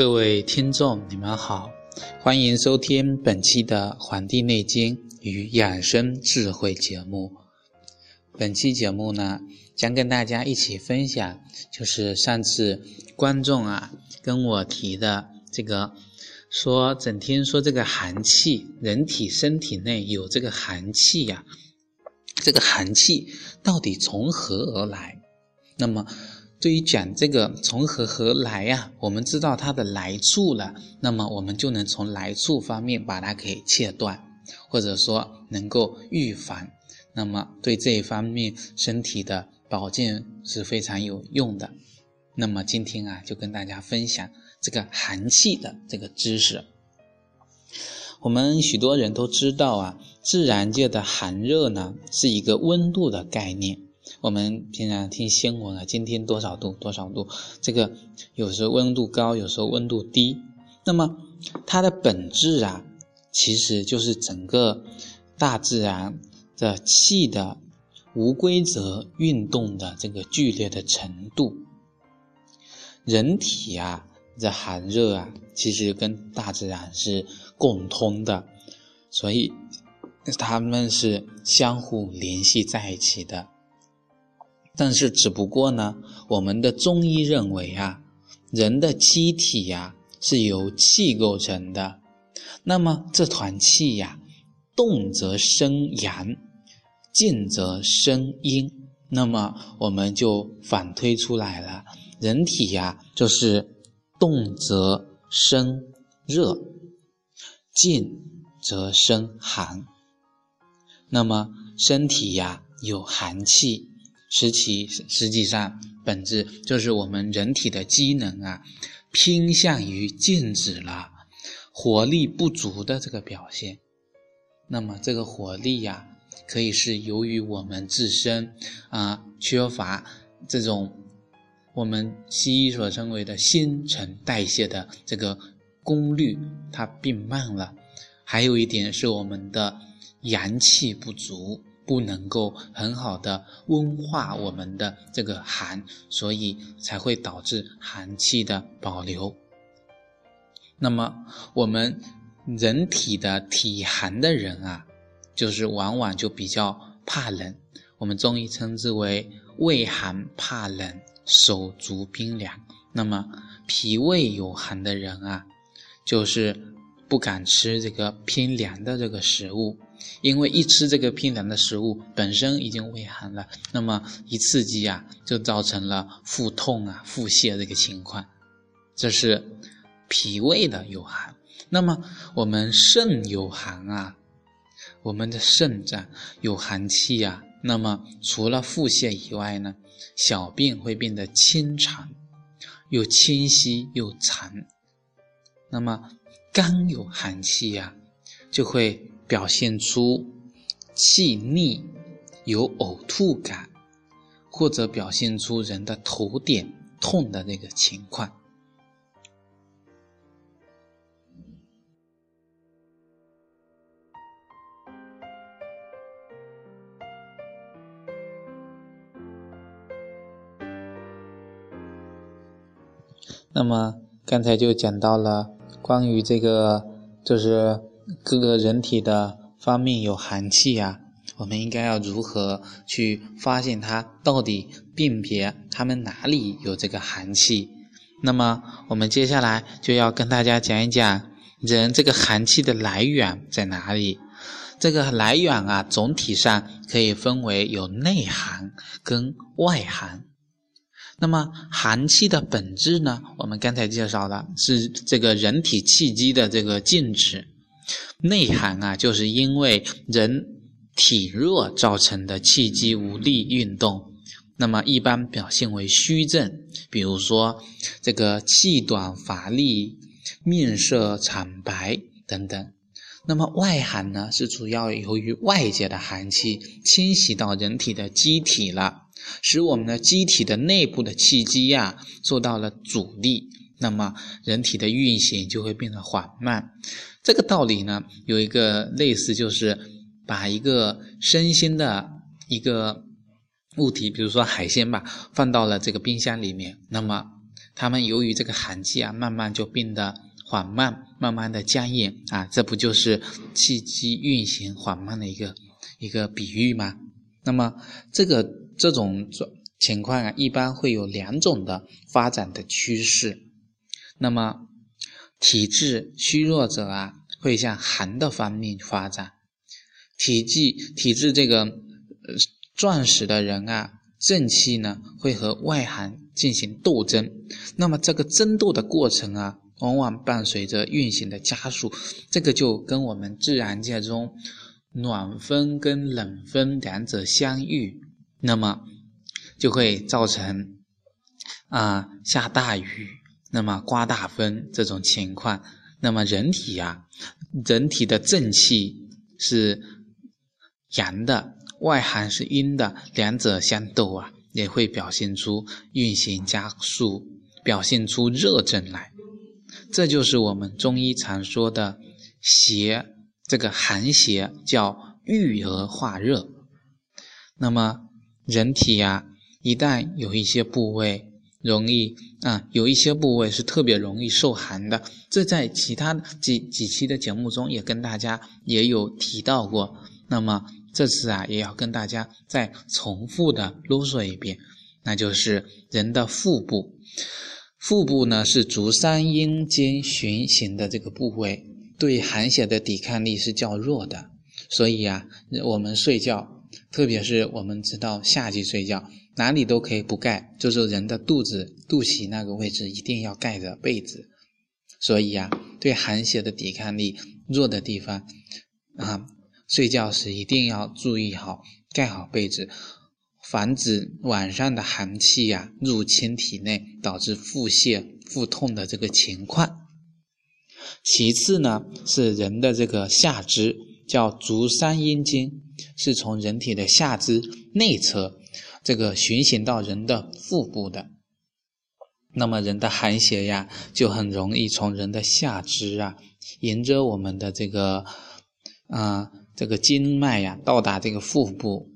各位听众，你们好，欢迎收听本期的《黄帝内经与养生智慧》节目。本期节目呢，将跟大家一起分享，就是上次观众啊跟我提的这个，说整天说这个寒气，人体身体内有这个寒气呀，这个寒气到底从何而来？那么。对于讲这个从何而来呀，我们知道它的来处了，那么我们就能从来处方面把它给切断，或者说能够预防，那么对这一方面身体的保健是非常有用的。那么今天啊，就跟大家分享这个寒气的这个知识。我们许多人都知道啊，自然界的寒热呢，是一个温度的概念。我们平常听新闻啊，今天多少度？多少度？这个有时候温度高，有时候温度低。那么它的本质啊，其实就是整个大自然的气的无规则运动的这个剧烈的程度。人体啊，这寒热啊，其实跟大自然是共通的，所以它们是相互联系在一起的。但是，只不过呢，我们的中医认为啊，人的机体呀是由气构成的。那么这团气呀，动则生阳，静则生阴。那么我们就反推出来了，人体呀就是动则生热，静则生寒。那么身体呀有寒气。实其实际上本质就是我们人体的机能啊，偏向于静止了，活力不足的这个表现。那么这个活力呀，可以是由于我们自身啊缺乏这种我们西医所称为的新陈代谢的这个功率，它变慢了。还有一点是我们的阳气不足。不能够很好的温化我们的这个寒，所以才会导致寒气的保留。那么我们人体的体寒的人啊，就是往往就比较怕冷。我们中医称之为胃寒怕冷，手足冰凉。那么脾胃有寒的人啊，就是不敢吃这个偏凉的这个食物。因为一吃这个偏凉的食物，本身已经胃寒了，那么一刺激啊，就造成了腹痛啊、腹泻这个情况，这是脾胃的有寒。那么我们肾有寒啊，我们的肾脏有寒气呀。那么除了腹泻以外呢，小便会变得清长，又清晰又长。那么肝有寒气呀，就会。表现出气逆、有呕吐感，或者表现出人的头点痛的那个情况。那么刚才就讲到了关于这个，就是。各个人体的方面有寒气呀，我们应该要如何去发现它？到底辨别它们哪里有这个寒气？那么我们接下来就要跟大家讲一讲人这个寒气的来源在哪里。这个来源啊，总体上可以分为有内寒跟外寒。那么寒气的本质呢？我们刚才介绍了是这个人体气机的这个静止。内寒啊，就是因为人体弱造成的气机无力运动，那么一般表现为虚症，比如说这个气短乏力、面色惨白等等。那么外寒呢，是主要由于外界的寒气侵袭到人体的机体了，使我们的机体的内部的气机呀受到了阻力，那么人体的运行就会变得缓慢。这个道理呢，有一个类似，就是把一个生鲜的一个物体，比如说海鲜吧，放到了这个冰箱里面，那么他们由于这个寒气啊，慢慢就变得缓慢，慢慢的僵硬啊，这不就是气机运行缓慢的一个一个比喻吗？那么这个这种情况啊，一般会有两种的发展的趋势。那么体质虚弱者啊，会向寒的方面发展；体质体质这个呃壮实的人啊。正气呢会和外寒进行斗争，那么这个争斗的过程啊，往往伴随着运行的加速，这个就跟我们自然界中暖风跟冷风两者相遇，那么就会造成啊下大雨，那么刮大风这种情况。那么人体呀，人体的正气是阳的。外寒是阴的，两者相斗啊，也会表现出运行加速，表现出热症来。这就是我们中医常说的邪，这个寒邪叫郁而化热。那么人体呀，一旦有一些部位容易啊，有一些部位是特别容易受寒的，这在其他几几期的节目中也跟大家也有提到过。那么。这次啊，也要跟大家再重复的啰嗦一遍，那就是人的腹部。腹部呢是足三阴间循行的这个部位，对寒邪的抵抗力是较弱的。所以啊，我们睡觉，特别是我们知道夏季睡觉，哪里都可以不盖，就是人的肚子、肚脐那个位置一定要盖着被子。所以啊，对寒邪的抵抗力弱的地方啊。睡觉时一定要注意好盖好被子，防止晚上的寒气呀入侵体内，导致腹泻、腹痛的这个情况。其次呢，是人的这个下肢，叫足三阴经，是从人体的下肢内侧这个循行到人的腹部的。那么人的寒邪呀，就很容易从人的下肢啊，沿着我们的这个啊。这个经脉呀，到达这个腹部，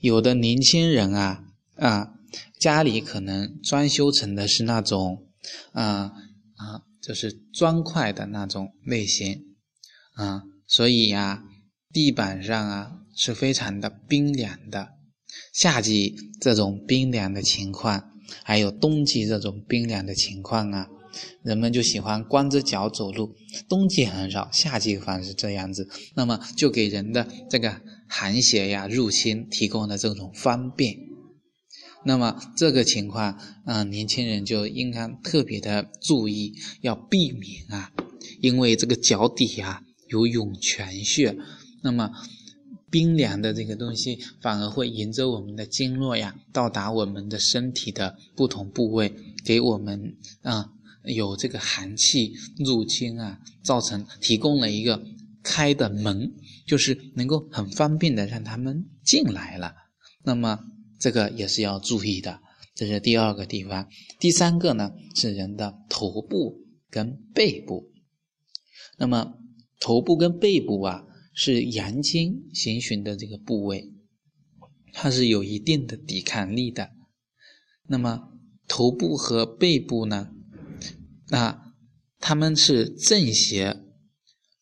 有的年轻人啊啊，家里可能装修成的是那种，啊啊，就是砖块的那种类型，啊，所以呀，地板上啊是非常的冰凉的。夏季这种冰凉的情况，还有冬季这种冰凉的情况啊。人们就喜欢光着脚走路，冬季很少，夏季反而是这样子。那么就给人的这个寒邪呀入侵提供了这种方便。那么这个情况，嗯，年轻人就应该特别的注意，要避免啊，因为这个脚底呀有涌泉穴，那么冰凉的这个东西反而会沿着我们的经络呀到达我们的身体的不同部位，给我们啊。有这个寒气入侵啊，造成提供了一个开的门，就是能够很方便的让他们进来了。那么这个也是要注意的，这是第二个地方。第三个呢是人的头部跟背部。那么头部跟背部啊是阳经行循的这个部位，它是有一定的抵抗力的。那么头部和背部呢？那他们是正邪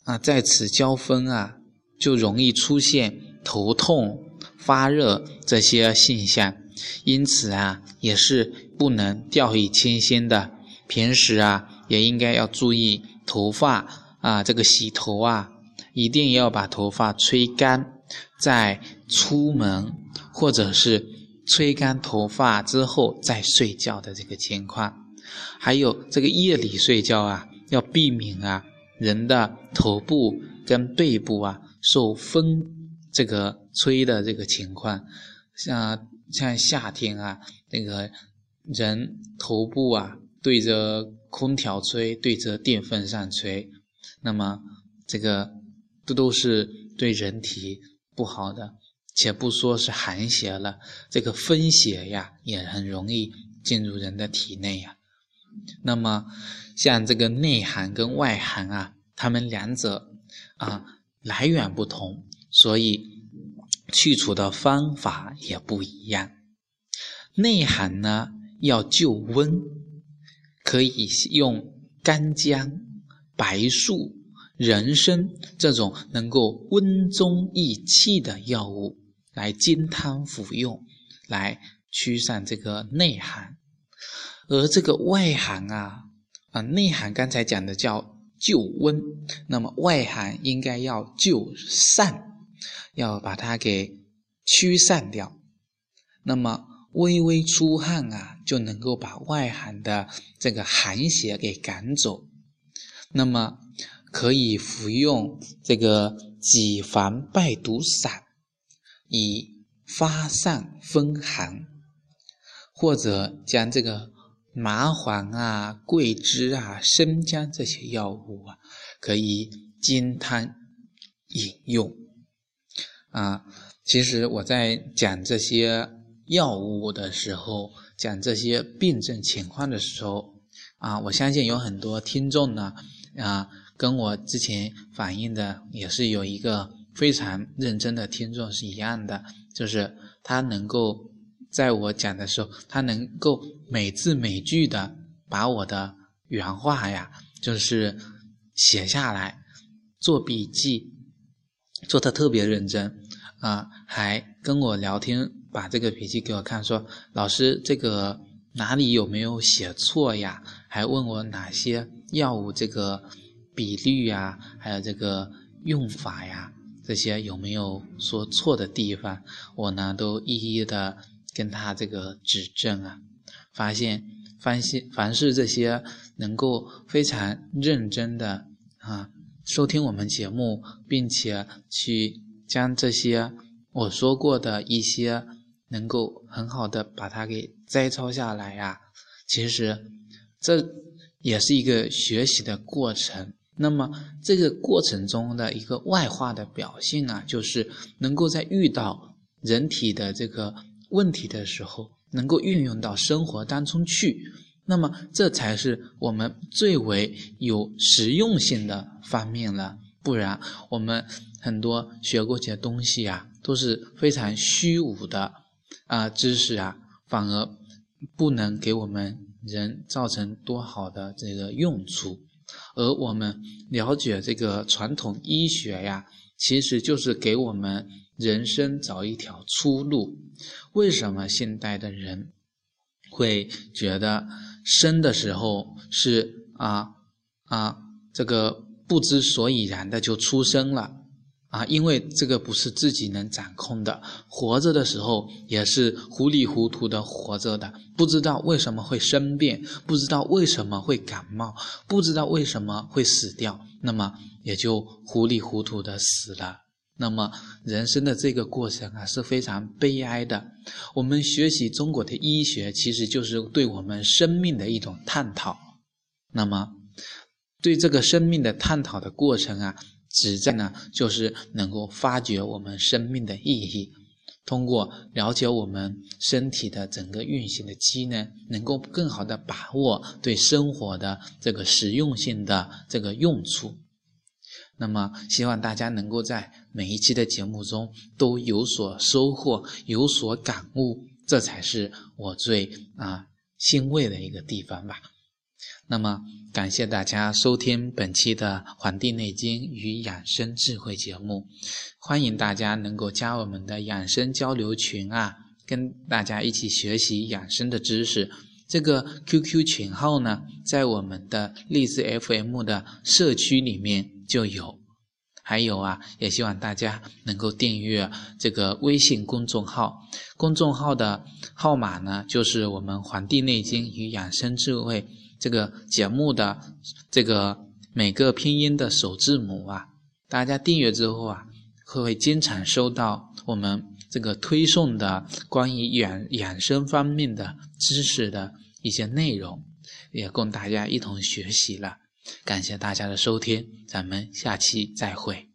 啊，在此交锋啊，就容易出现头痛、发热这些现象。因此啊，也是不能掉以轻心的。平时啊，也应该要注意头发啊，这个洗头啊，一定要把头发吹干，再出门，或者是吹干头发之后再睡觉的这个情况。还有这个夜里睡觉啊，要避免啊人的头部跟背部啊受风这个吹的这个情况，像像夏天啊，那个人头部啊对着空调吹，对着电风扇吹，那么这个这都是对人体不好的，且不说是寒邪了，这个风邪呀也很容易进入人的体内呀。那么，像这个内寒跟外寒啊，它们两者啊来源不同，所以去除的方法也不一样。内寒呢要救温，可以用干姜、白术、人参这种能够温中益气的药物来煎汤服用，来驱散这个内寒。而这个外寒啊，啊内寒刚才讲的叫救温，那么外寒应该要救散，要把它给驱散掉。那么微微出汗啊，就能够把外寒的这个寒邪给赶走。那么可以服用这个己防败毒散，以发散风寒，或者将这个。麻黄啊、桂枝啊、生姜这些药物啊，可以煎汤饮用啊。其实我在讲这些药物的时候，讲这些病症情况的时候啊，我相信有很多听众呢啊，跟我之前反映的也是有一个非常认真的听众是一样的，就是他能够。在我讲的时候，他能够每字每句的把我的原话呀，就是写下来，做笔记，做的特别认真啊，还跟我聊天，把这个笔记给我看，说老师这个哪里有没有写错呀？还问我哪些药物这个比率呀，还有这个用法呀，这些有没有说错的地方？我呢都一一的。跟他这个指正啊，发现，凡是凡是这些能够非常认真的啊收听我们节目，并且去将这些我说过的一些能够很好的把它给摘抄下来呀，其实这也是一个学习的过程。那么这个过程中的一个外化的表现啊，就是能够在遇到人体的这个。问题的时候能够运用到生活当中去，那么这才是我们最为有实用性的方面了。不然，我们很多学过些东西啊，都是非常虚无的啊知识啊，反而不能给我们人造成多好的这个用处。而我们了解这个传统医学呀，其实就是给我们。人生找一条出路，为什么现代的人会觉得生的时候是啊啊这个不知所以然的就出生了啊？因为这个不是自己能掌控的。活着的时候也是糊里糊涂的活着的，不知道为什么会生病，不知道为什么会感冒，不知道为什么会死掉，那么也就糊里糊涂的死了。那么，人生的这个过程啊是非常悲哀的。我们学习中国的医学，其实就是对我们生命的一种探讨。那么，对这个生命的探讨的过程啊，旨在呢，就是能够发掘我们生命的意义。通过了解我们身体的整个运行的机能，能够更好的把握对生活的这个实用性的这个用处。那么，希望大家能够在每一期的节目中都有所收获、有所感悟，这才是我最啊欣慰的一个地方吧。那么，感谢大家收听本期的《黄帝内经与养生智慧》节目，欢迎大家能够加我们的养生交流群啊，跟大家一起学习养生的知识。这个 QQ 群号呢，在我们的荔枝 FM 的社区里面。就有，还有啊，也希望大家能够订阅这个微信公众号。公众号的号码呢，就是我们《黄帝内经与养生智慧》这个节目的这个每个拼音的首字母啊。大家订阅之后啊，会会经常收到我们这个推送的关于养养生方面的知识的一些内容，也供大家一同学习了。感谢大家的收听，咱们下期再会。